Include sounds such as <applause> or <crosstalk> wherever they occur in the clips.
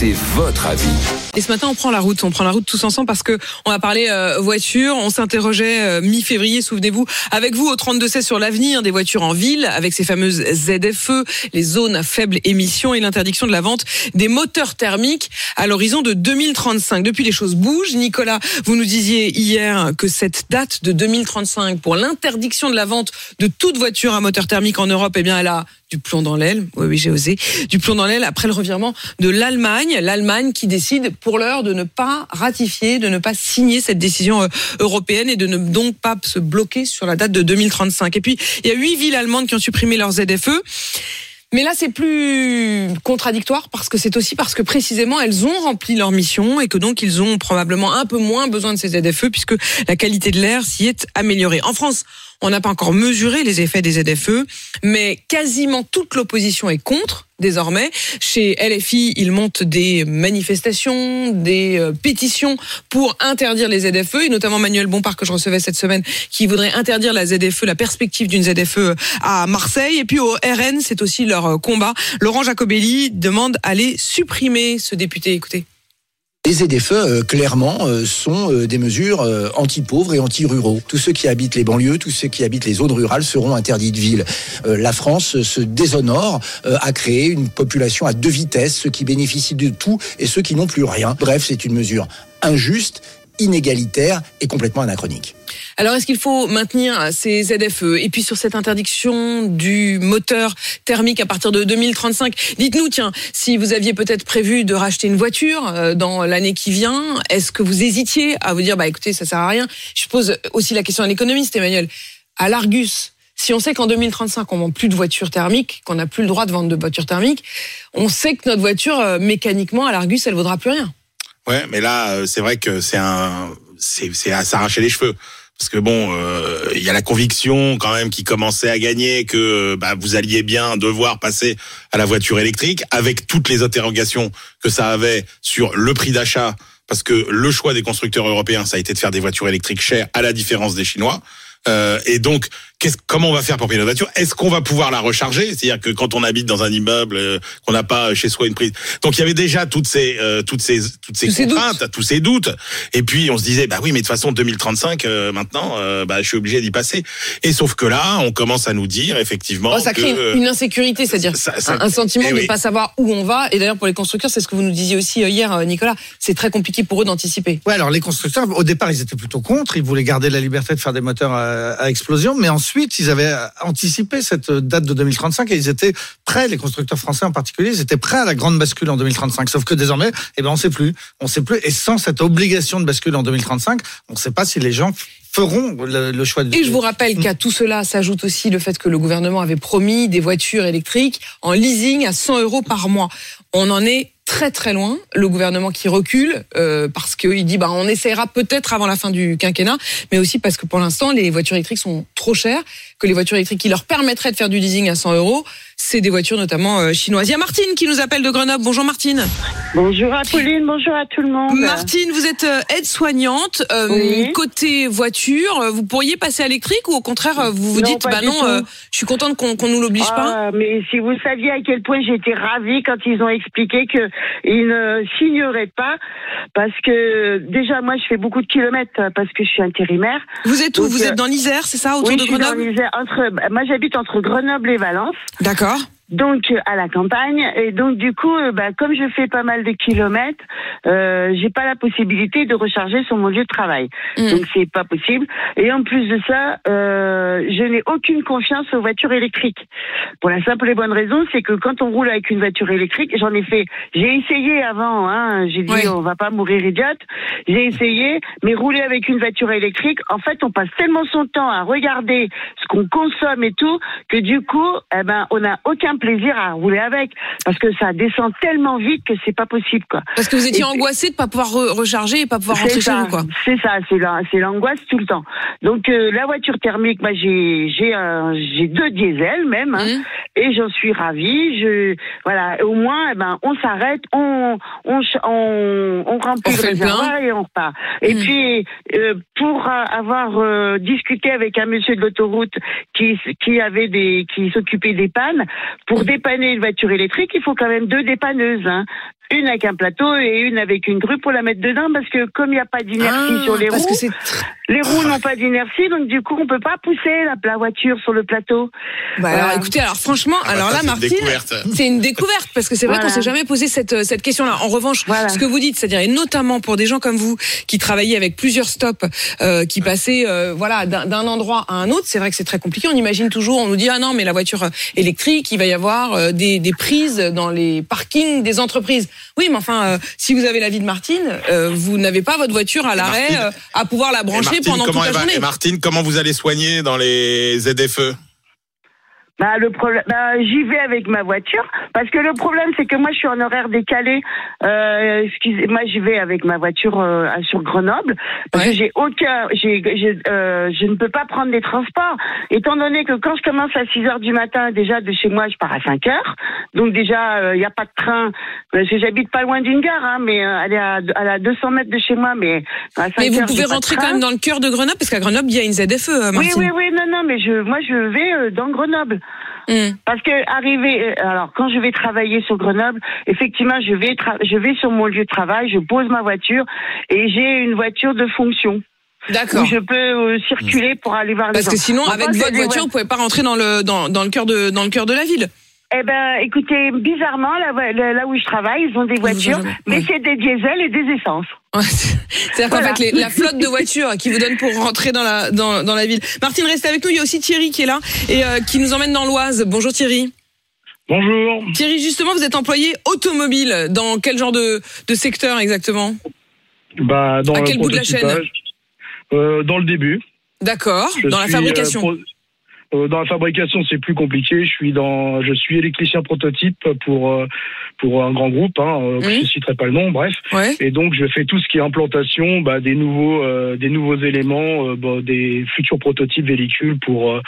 C'est votre avis. Et ce matin, on prend la route. On prend la route tous ensemble parce que on a parlé euh, voiture. On s'interrogeait euh, mi-février, souvenez-vous, avec vous au 32C sur l'avenir des voitures en ville, avec ces fameuses ZFE, les zones à faible émission et l'interdiction de la vente des moteurs thermiques à l'horizon de 2035. Depuis, les choses bougent. Nicolas, vous nous disiez hier que cette date de 2035 pour l'interdiction de la vente de toute voiture à moteur thermique en Europe, eh bien, elle a du plomb dans l'aile. Oui, oui, j'ai osé. Du plomb dans l'aile après le revirement de l'Allemagne. L'Allemagne qui décide pour l'heure de ne pas ratifier, de ne pas signer cette décision euh, européenne et de ne donc pas se bloquer sur la date de 2035. Et puis, il y a huit villes allemandes qui ont supprimé leur ZFE. Mais là, c'est plus contradictoire parce que c'est aussi parce que précisément elles ont rempli leur mission et que donc ils ont probablement un peu moins besoin de ces ZFE puisque la qualité de l'air s'y est améliorée. En France, on n'a pas encore mesuré les effets des ZFE, mais quasiment toute l'opposition est contre désormais. Chez LFI, ils montent des manifestations, des euh, pétitions pour interdire les ZFE, et notamment Manuel Bompard que je recevais cette semaine, qui voudrait interdire la ZFE, la perspective d'une ZFE à Marseille. Et puis au RN, c'est aussi leur euh, combat. Laurent Jacobelli demande à les supprimer, ce député. Écoutez. Les ZFE, euh, clairement, euh, sont euh, des mesures euh, anti-pauvres et anti-ruraux. Tous ceux qui habitent les banlieues, tous ceux qui habitent les zones rurales seront interdits de ville. La France se déshonore à créer une population à deux vitesses, ceux qui bénéficient de tout et ceux qui n'ont plus rien. Bref, c'est une mesure injuste, inégalitaire et complètement anachronique. Alors, est-ce qu'il faut maintenir ces ZFE Et puis sur cette interdiction du moteur thermique à partir de 2035, dites-nous, tiens, si vous aviez peut-être prévu de racheter une voiture euh, dans l'année qui vient, est-ce que vous hésitiez à vous dire, bah écoutez, ça sert à rien? Je pose aussi la question à l'économiste, Emmanuel. À l'Argus, si on sait qu'en 2035, on vend plus de voitures thermiques, qu'on n'a plus le droit de vendre de voitures thermiques, on sait que notre voiture, euh, mécaniquement, à l'Argus, elle vaudra plus rien. Ouais, mais là, euh, c'est vrai que c'est un, c'est, à s'arracher les cheveux. Parce que bon, euh, il y a la conviction quand même qui commençait à gagner que bah, vous alliez bien devoir passer à la voiture électrique, avec toutes les interrogations que ça avait sur le prix d'achat. Parce que le choix des constructeurs européens, ça a été de faire des voitures électriques chères, à la différence des Chinois. Euh, et donc, comment on va faire pour payer notre voiture? Est-ce qu'on va pouvoir la recharger? C'est-à-dire que quand on habite dans un immeuble, euh, qu'on n'a pas chez soi une prise. Donc il y avait déjà toutes ces, euh, toutes ces, toutes ces Tous ces contraintes, tous ces doutes. Et puis on se disait, bah oui, mais de toute façon 2035, euh, maintenant, euh, bah je suis obligé d'y passer. Et sauf que là, on commence à nous dire effectivement Oh, ça que crée euh, une, une insécurité, c'est-à-dire ça- ça- un, un sentiment eh de ne oui. pas savoir où on va. Et d'ailleurs, pour les constructeurs, c'est ce que vous nous disiez aussi euh, hier, euh, Nicolas. C'est très compliqué pour eux d'anticiper. Ouais, alors les constructeurs, au départ, ils étaient plutôt contre. Ils voulaient garder la liberté de faire des moteurs à, à explosion. Mais ensuite, ils avaient anticipé cette date de 2035 et ils étaient prêts, les constructeurs français en particulier, ils étaient prêts à la grande bascule en 2035. Sauf que désormais, eh ben, on sait plus. On sait plus. Et sans cette obligation de bascule en 2035, on ne sait pas si les gens feront le, le choix de Et je vous rappelle qu'à tout cela s'ajoute aussi le fait que le gouvernement avait promis des voitures électriques en leasing à 100 euros par mois. On en est très très loin. Le gouvernement qui recule euh, parce qu'il dit bah on essaiera peut-être avant la fin du quinquennat, mais aussi parce que pour l'instant les voitures électriques sont trop chères, que les voitures électriques qui leur permettraient de faire du leasing à 100 euros, c'est des voitures notamment euh, chinoises. Il y a Martine qui nous appelle de Grenoble. Bonjour Martine. Bonjour Apolline, bonjour à tout le monde. Martine, vous êtes euh, aide-soignante. Euh, Oui. Côté voiture, euh, vous pourriez passer à l'électrique ou au contraire, vous vous Non, dites, bah non, euh, je suis contente qu'on qu'on nous l'oblige pas. Ah, mais si vous saviez à quel point j'étais ravie quand ils ont expliqué que ils ne signeraient pas, parce que déjà moi je fais beaucoup de kilomètres euh, parce que je suis intérimaire. Vous êtes où donc, Vous euh, êtes dans l'Isère, c'est ça, autour oui, de je suis dans l'Isère, entre, moi j'habite entre Grenoble et Valence. D'accord. Donc à la campagne. Et donc du coup, euh, bah, comme je fais pas mal de kilomètres, euh, j'ai pas la possibilité de recharger sur mon lieu de travail. Mm. Donc c'est pas possible. Et en plus de ça, euh, je n'ai aucune confiance aux voitures électriques. Pour la simple et bonne raison, c'est que quand on roule avec une voiture électrique, j'en ai fait, j'ai essayé avant. Hein, j'ai dit Ouais. on va pas mourir idiote. J'ai essayé, mais rouler avec une voiture électrique, en fait, on passe tellement son temps à regarder ce qu'on consomme et tout que du coup, eh ben, on n'a aucun plaisir à rouler avec parce que ça descend tellement vite que c'est pas possible quoi. Parce que vous étiez angoissé de pas pouvoir re- recharger et pas pouvoir rentrer C'est chez ça, vous, quoi. c'est ça, c'est la- c'est l'angoisse tout le temps. Donc euh, la voiture thermique, moi j'ai j'ai j'ai deux diesels même hein, Mhm. et j'en suis ravie. Je voilà, au moins eh ben on s'arrête, on on on, on remplit On le réservoir et on repart. Et Mhm. puis euh, pour euh, avoir euh, discuté avec un monsieur de l'autoroute qui qui avait des qui s'occupait des pannes, pour dépanner une voiture électrique, il faut quand même deux dépanneuses. Hein. Une avec un plateau et une avec une grue pour la mettre dedans parce que comme il n'y a pas d'inertie Ah, sur les parce roues, que c'est les roues n'ont pas d'inertie, donc du coup on peut pas pousser la, la voiture sur le plateau. Bah Voilà. alors écoutez, alors franchement, Ah bah alors ça, là c'est une Martine, découverte. c'est une découverte parce que c'est vrai Voilà. qu'on s'est jamais posé cette euh, cette question-là. En revanche, Voilà. ce que vous dites, c'est-à-dire et notamment pour des gens comme vous qui travaillaient avec plusieurs stops, euh, qui passaient euh, voilà d'un d'un endroit à un autre, c'est vrai que c'est très compliqué. On imagine toujours, on nous dit ah non mais la voiture euh, électrique, il va y avoir euh, des des prises dans les parkings des entreprises. Oui, mais enfin euh, si vous avez l'avis de Martine, euh, vous n'avez pas votre voiture à l'arrêt euh, à pouvoir la brancher Martine, pendant toute la va- journée. et Martine, comment vous allez soigner dans les ZFE? Bah le problème, bah, j'y vais avec ma voiture parce que le problème c'est que moi je suis en horaire décalé. Euh, excusez, moi j'y vais avec ma voiture euh, sur Grenoble parce Ouais. que j'ai aucun, j'ai, j'ai, euh, je ne peux pas prendre les transports étant donné que quand je commence à 6 heures du matin déjà de chez moi je pars à 5 heures donc déjà il n'y a pas de train parce que j'habite pas loin d'une gare hein, mais euh, elle est à, à 200 mètres de chez moi mais à 5 Mais vous heures, pouvez rentrer quand même dans le cœur de Grenoble parce qu'à Grenoble il y a une ZFE, euh, Oui, Martine. oui, oui, non, non, mais je, moi, je vais euh, dans Grenoble. Hmm. Parce que arriver, euh, alors quand je vais travailler sur Grenoble, effectivement, je vais, je vais sur mon lieu de travail, je pose ma voiture et j'ai une voiture de fonction D'accord. où je peux euh, circuler pour aller voir les Parce gens. que sinon, avec votre voiture, vous pouvez pas rentrer dans le dans, dans le cœur de dans le cœur de la ville. Eh ben, écoutez, bizarrement, là, où je travaille, ils ont des voitures, mais ouais. c'est des diesels et des essences. C'est-à-dire qu'en Voilà. fait, les- la flotte de voitures qui vous donne pour rentrer dans la dans, dans la ville. Martine, restez avec nous. Il y a aussi Thierry qui est là et euh, qui nous emmène dans l'Oise. Bonjour Thierry. Bonjour. Thierry, justement, vous êtes employé automobile. Dans quel genre de, de secteur exactement? Bah, dans À quel bout de la chaîne? prototypage, euh, Dans le début. D'accord. Dans la fabrication. euh, pro- euh, dans la fabrication, c'est plus compliqué. Je suis dans, je suis électricien prototype pour euh, pour un grand groupe. Hein, euh. Je citerai pas le nom, bref. Ouais. Et donc, je fais tout ce qui est implantation, bah, des nouveaux euh, des nouveaux éléments, euh, bah, des futurs prototypes véhicules pour euh,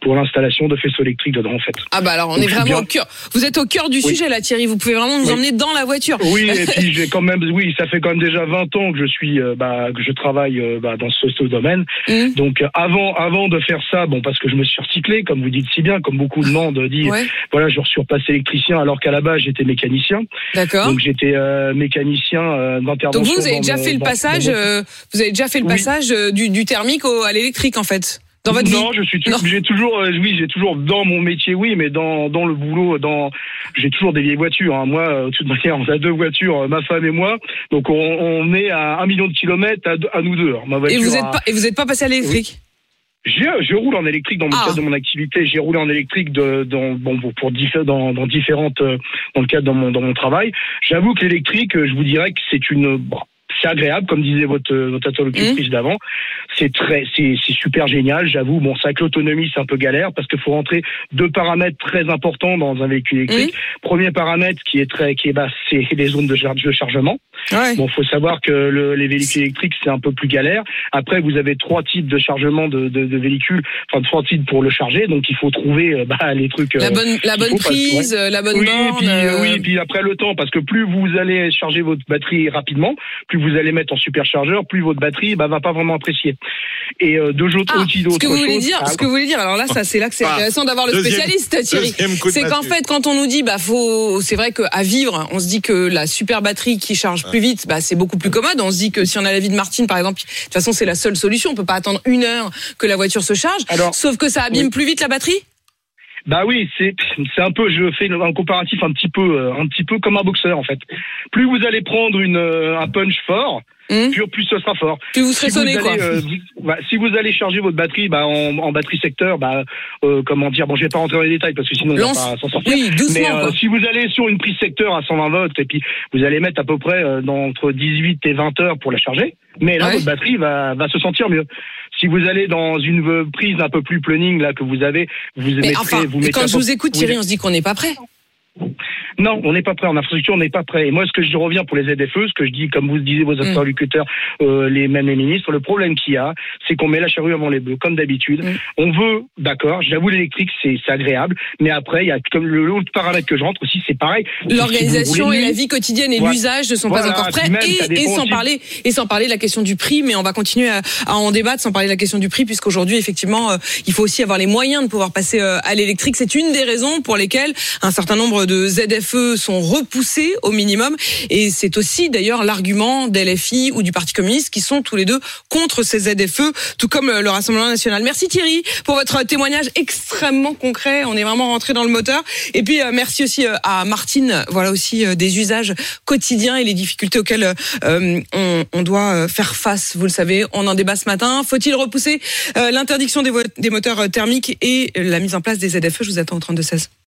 pour l'installation de faisceaux électriques dedans, en fait. Ah bah alors on Donc, est vraiment bien. au cœur. Vous êtes au cœur du Oui. sujet là, Thierry. Vous pouvez vraiment nous Oui. emmener dans la voiture. Oui, et <laughs> puis j'ai quand même, oui, ça fait quand même déjà 20 ans que je suis, bah, que je travaille bah, dans ce, ce domaine. Mhm. Donc avant, avant de faire ça, bon, parce que je me suis recyclé, comme vous dites si bien, comme beaucoup de monde dit, Ouais. voilà, je suis repassé électricien, alors qu'à la base j'étais mécanicien. D'accord. Donc j'étais euh, mécanicien euh, d'intervention. Donc vous, vous avez déjà fait le passage, mon- euh, vous avez déjà fait le passage euh, du, thermique au, à l'électrique en fait, dans votre non, vie. je suis j'ai toujours, euh, oui, j'ai toujours dans mon métier, oui, mais dans dans le boulot, dans j'ai toujours des vieilles voitures. hein. Moi, euh, de toute manière, on a deux voitures, euh, ma femme et moi, donc on, on est à un million de kilomètres à, nous deux. Et vous êtes a- pas, et vous êtes pas passé à l'électrique. Je roule en électrique dans le Ah. cadre de mon activité. J'ai roulé en électrique de, dans, bon, pour- dans, dans différentes, euh, dans le cadre de mon, dans mon travail. J'avoue que l'électrique, euh, je vous dirais que c'est une, bon, c'est agréable, comme disait votre, euh, votre interlocutrice Mmh. d'avant. C'est très, c'est, c'est super génial. J'avoue, bon, c'est avec l'autonomie, c'est un peu galère parce qu'il faut rentrer deux paramètres très importants dans un véhicule électrique. Mmh. Premier paramètre qui est très, qui est bas, c'est <laughs> les zones de, char- de chargement. Ouais. Bon, faut savoir que le- les véhicules électriques c'est un peu plus galère. Après, vous avez trois types de chargement de, de, de véhicules, enfin trois types pour le charger. Donc, il faut trouver euh, bah, les trucs. La euh, bonne, la bonne faut parce que, ouais. prise, la bonne oui, borne. puis, euh, oui, puis après le temps, parce que plus vous allez charger votre batterie rapidement, plus vous allez mettre en superchargeur, plus votre batterie bah, va pas vraiment apprécier. Et euh, deux autres Ah, outils ce que vous voulez choses- dire, Ah, ce que vous voulez dire. Alors là, ça, c'est là que c'est Ah, intéressant d'avoir le spécialiste, Thierry. C'est qu'en fait, quand on nous dit, bah, faut, c'est vrai qu'à vivre, on se dit que la super batterie qui charge plus vite, bah, c'est beaucoup plus commode. On se dit que si on a la vie de Martine, par exemple, de toute façon, c'est la seule solution. On peut pas attendre une heure que la voiture se charge. Alors, Sauf que ça abîme oui. plus vite la batterie. Bah oui, c'est c'est un peu, je fais un comparatif un petit peu, euh, un petit peu comme un boxeur en fait. Plus vous allez prendre une euh, un punch fort, Hum plus, plus ce sera fort. Plus vous serez si sonné, vous quoi. allez, euh, bah, si vous allez charger votre batterie bah, en, en batterie secteur, bah, euh, comment dire, bon, je vais pas rentrer dans les détails parce que sinon on va pas s'en sortir. Oui, doucement, Mais euh, si vous allez sur une prise secteur à 120 volts et puis vous allez mettre à peu près euh, dans, entre 18 et 20 heures pour la charger, mais là Ouais. votre batterie va, va se sentir mieux. Si vous allez dans une prise un peu plus planning là que vous avez, vous Mais mettrez, enfin, vous mettez quand à je peu- vous écoute, vous- Thierry, on se dit qu'on n'est pas prêt. Non, on n'est pas prêt. En infrastructure, on n'est pas prêt. Et moi, ce que je reviens pour les ZFE, ce que je dis, comme vous le disiez vos Mm. interlocuteurs, euh, les mêmes les ministres, le problème qu'il y a, c'est qu'on met la charrue avant les bœufs, comme d'habitude. Mm. On veut, d'accord, j'avoue, l'électrique, c'est agréable, mais après, il y a comme le l'autre paramètre que je rentre aussi, c'est pareil. L'organisation Si et la vie quotidienne et Voilà. l'usage ne sont Voilà, pas encore prêts. Et, et sans aussi- parler et sans parler de la question du prix, mais on va continuer à, à en débattre sans parler de la question du prix, puisqu'aujourd'hui, effectivement, euh, il faut aussi avoir les moyens de pouvoir passer euh, à l'électrique. C'est une des raisons pour lesquelles un certain nombre de ZFE sont repoussés au minimum. Et c'est aussi d'ailleurs l'argument d'LFI ou du Parti communiste qui sont tous les deux contre ces ZFE, tout comme euh, le Rassemblement national. Merci Thierry pour votre témoignage extrêmement concret. On est vraiment rentré dans le moteur. Et puis euh, merci aussi euh, à Martine. Voilà aussi des usages quotidiens et les difficultés auxquelles on, doit faire face. Vous le savez, on en débat ce matin. Faut-il repousser l'interdiction des, moteurs thermiques et la mise en place des ZFE Je vous attends au 32 16.